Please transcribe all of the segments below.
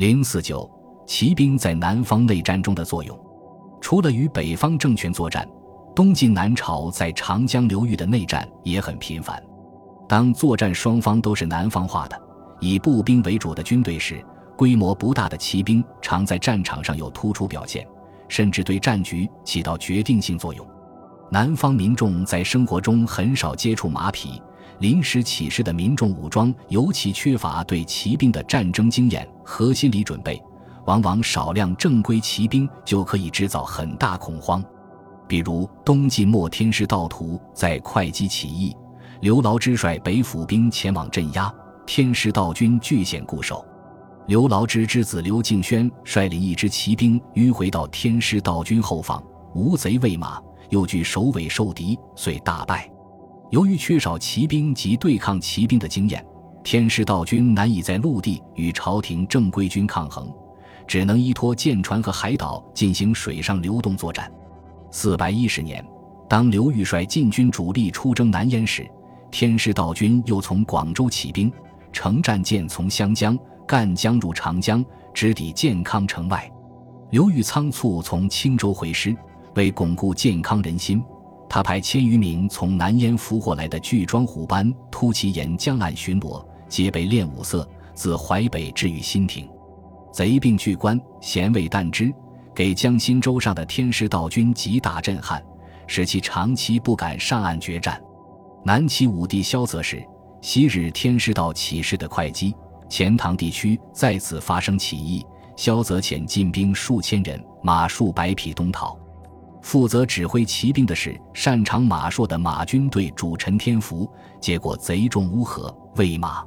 零四九，骑兵在南方内战中的作用，除了与北方政权作战，东晋南朝在长江流域的内战也很频繁。当作战双方都是南方化的、以步兵为主的军队时，规模不大的骑兵常在战场上有突出表现，甚至对战局起到决定性作用。南方民众在生活中很少接触马匹，临时起事的民众武装尤其缺乏对骑兵的战争经验和心理准备，往往少量正规骑兵就可以制造很大恐慌。比如东晋末天师道徒在会稽起义。刘牢之率北府兵前往镇压，天师道军据险固守。刘牢之之子刘敬轩率领一支骑兵迂回到天师道军后方，无贼喂马，又据首尾受敌，遂大败。由于缺少骑兵及对抗骑兵的经验，天师道军难以在陆地与朝廷正规军抗衡，只能依托舰船和海岛进行水上流动作战。四百一十年，当刘裕率晋军主力出征南燕时，天师道军又从广州起兵，乘战舰从湘江、赣江入长江，直抵建康城外。刘裕仓促从青州回师，为巩固建康人心，他派千余名从南燕俘获来的巨庄虎班突骑沿江岸巡逻，皆被练武色，自淮北至于新亭。贼并巨关，咸未旦之，给江心洲上的天师道军极大震撼，使其长期不敢上岸决战。南齐武帝萧泽时，昔日天师道起事的会稽、钱塘地区再次发生起义，萧泽遣进兵数千人，马数百匹东逃。负责指挥骑兵的是擅长马术的马军队主陈天福，结果贼众乌合，喂马。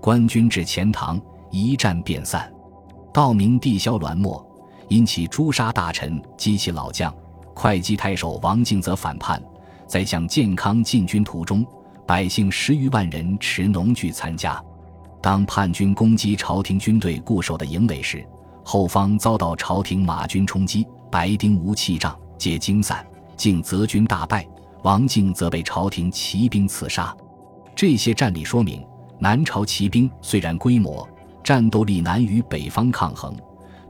官军至钱塘，一战便散。道明帝萧栾没，因其诛杀大臣，激起老将。会稽太守王敬则反叛。在向建康进军途中，百姓十余万人持农具参加。当叛军攻击朝廷军队固守的营垒时，后方遭到朝廷马军冲击，白丁无器仗，皆惊散。敬则军大败，王敬则被朝廷骑兵刺杀。这些战例说明，南朝骑兵虽然规模、战斗力难与北方抗衡，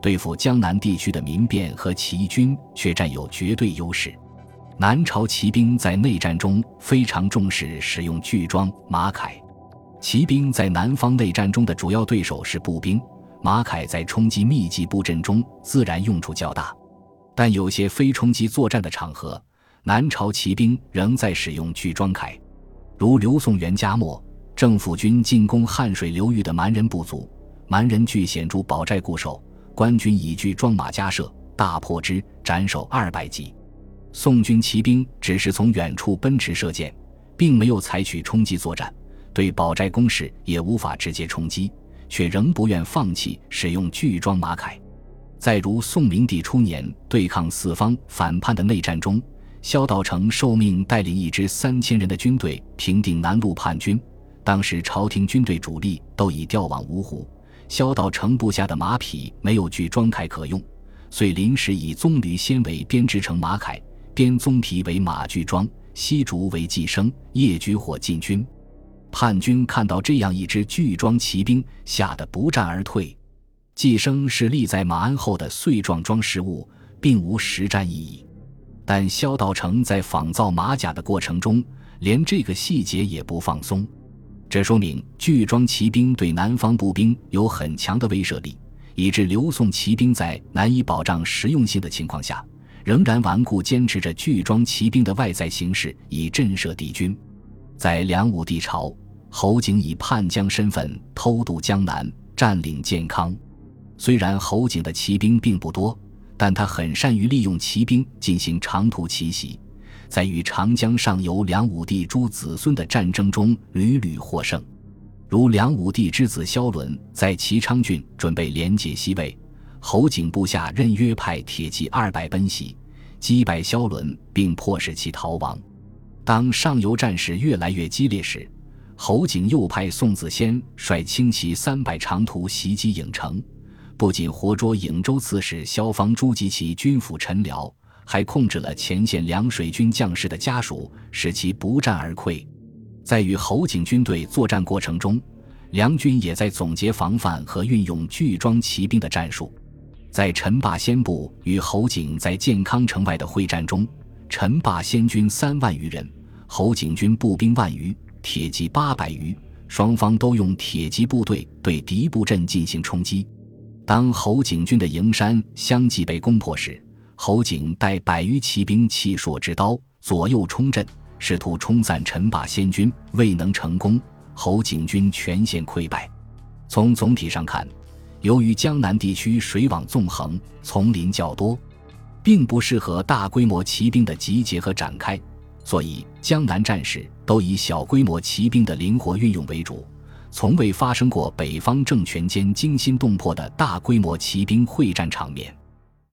对付江南地区的民变和起义军却占有绝对优势。南朝骑兵在内战中非常重视使用巨装马铠。骑兵在南方内战中的主要对手是步兵，马铠在冲击密集布阵中自然用处较大。但有些非冲击作战的场合，南朝骑兵仍在使用巨装铠，如刘宋元嘉末，政府军进攻汉水流域的蛮人部族，蛮人据险筑堡寨固守，官军以巨装马加设，大破之，斩首二百级。宋军骑兵只是从远处奔驰射箭，并没有采取冲击作战，对堡寨工事也无法直接冲击，却仍不愿放弃使用巨装马铠。再如宋明帝初年对抗四方反叛的内战中，萧道成受命带领一支三千人的军队平定南路叛军，当时朝廷军队主力都已调往芜湖，萧道成部下的马匹没有巨装铠可用，遂临时以棕榈纤维编织成马铠。编棕皮为马具装，西竹为寄生，夜举火进军。叛军看到这样一支巨装骑兵，吓得不战而退。寄生是立在马鞍后的碎状装饰物，并无实战意义。但萧道成在仿造马甲的过程中，连这个细节也不放松。这说明巨装骑兵对南方步兵有很强的威慑力，以致刘宋骑兵在难以保障实用性的情况下。仍然顽固坚持着巨装骑兵的外在形式，以震慑敌军。在梁武帝朝，侯景以叛将身份偷渡江南，占领建康。虽然侯景的骑兵并不多，但他很善于利用骑兵进行长途奇袭，在与长江上游梁武帝诸子孙的战争中屡屡获胜。如梁武帝之子萧伦在齐昌郡准备连接西魏。侯景部下任约派铁骑二百奔袭，击败萧伦，并迫使其逃亡。当上游战事越来越激烈时，侯景又派宋子仙率轻骑三百长途袭击颍城，不仅活捉颍州刺史萧方诸及其军府臣僚，还控制了前线凉水军将士的家属，使其不战而溃。在与侯景军队作战过程中，梁军也在总结防范和运用巨装骑兵的战术。在陈霸先部与侯景在建康城外的会战中，陈霸先军三万余人，侯景军步兵万余，铁骑八百余，双方都用铁骑部队对敌布阵进行冲击。当侯景军的营山相继被攻破时，侯景带百余骑兵气硕之刀左右冲阵，试图冲散陈霸先军，未能成功。侯景军全线溃败。从总体上看，由于江南地区水网纵横，丛林较多，并不适合大规模骑兵的集结和展开，所以江南战事都以小规模骑兵的灵活运用为主。从未发生过北方政权间惊心动魄的大规模骑兵会战场面。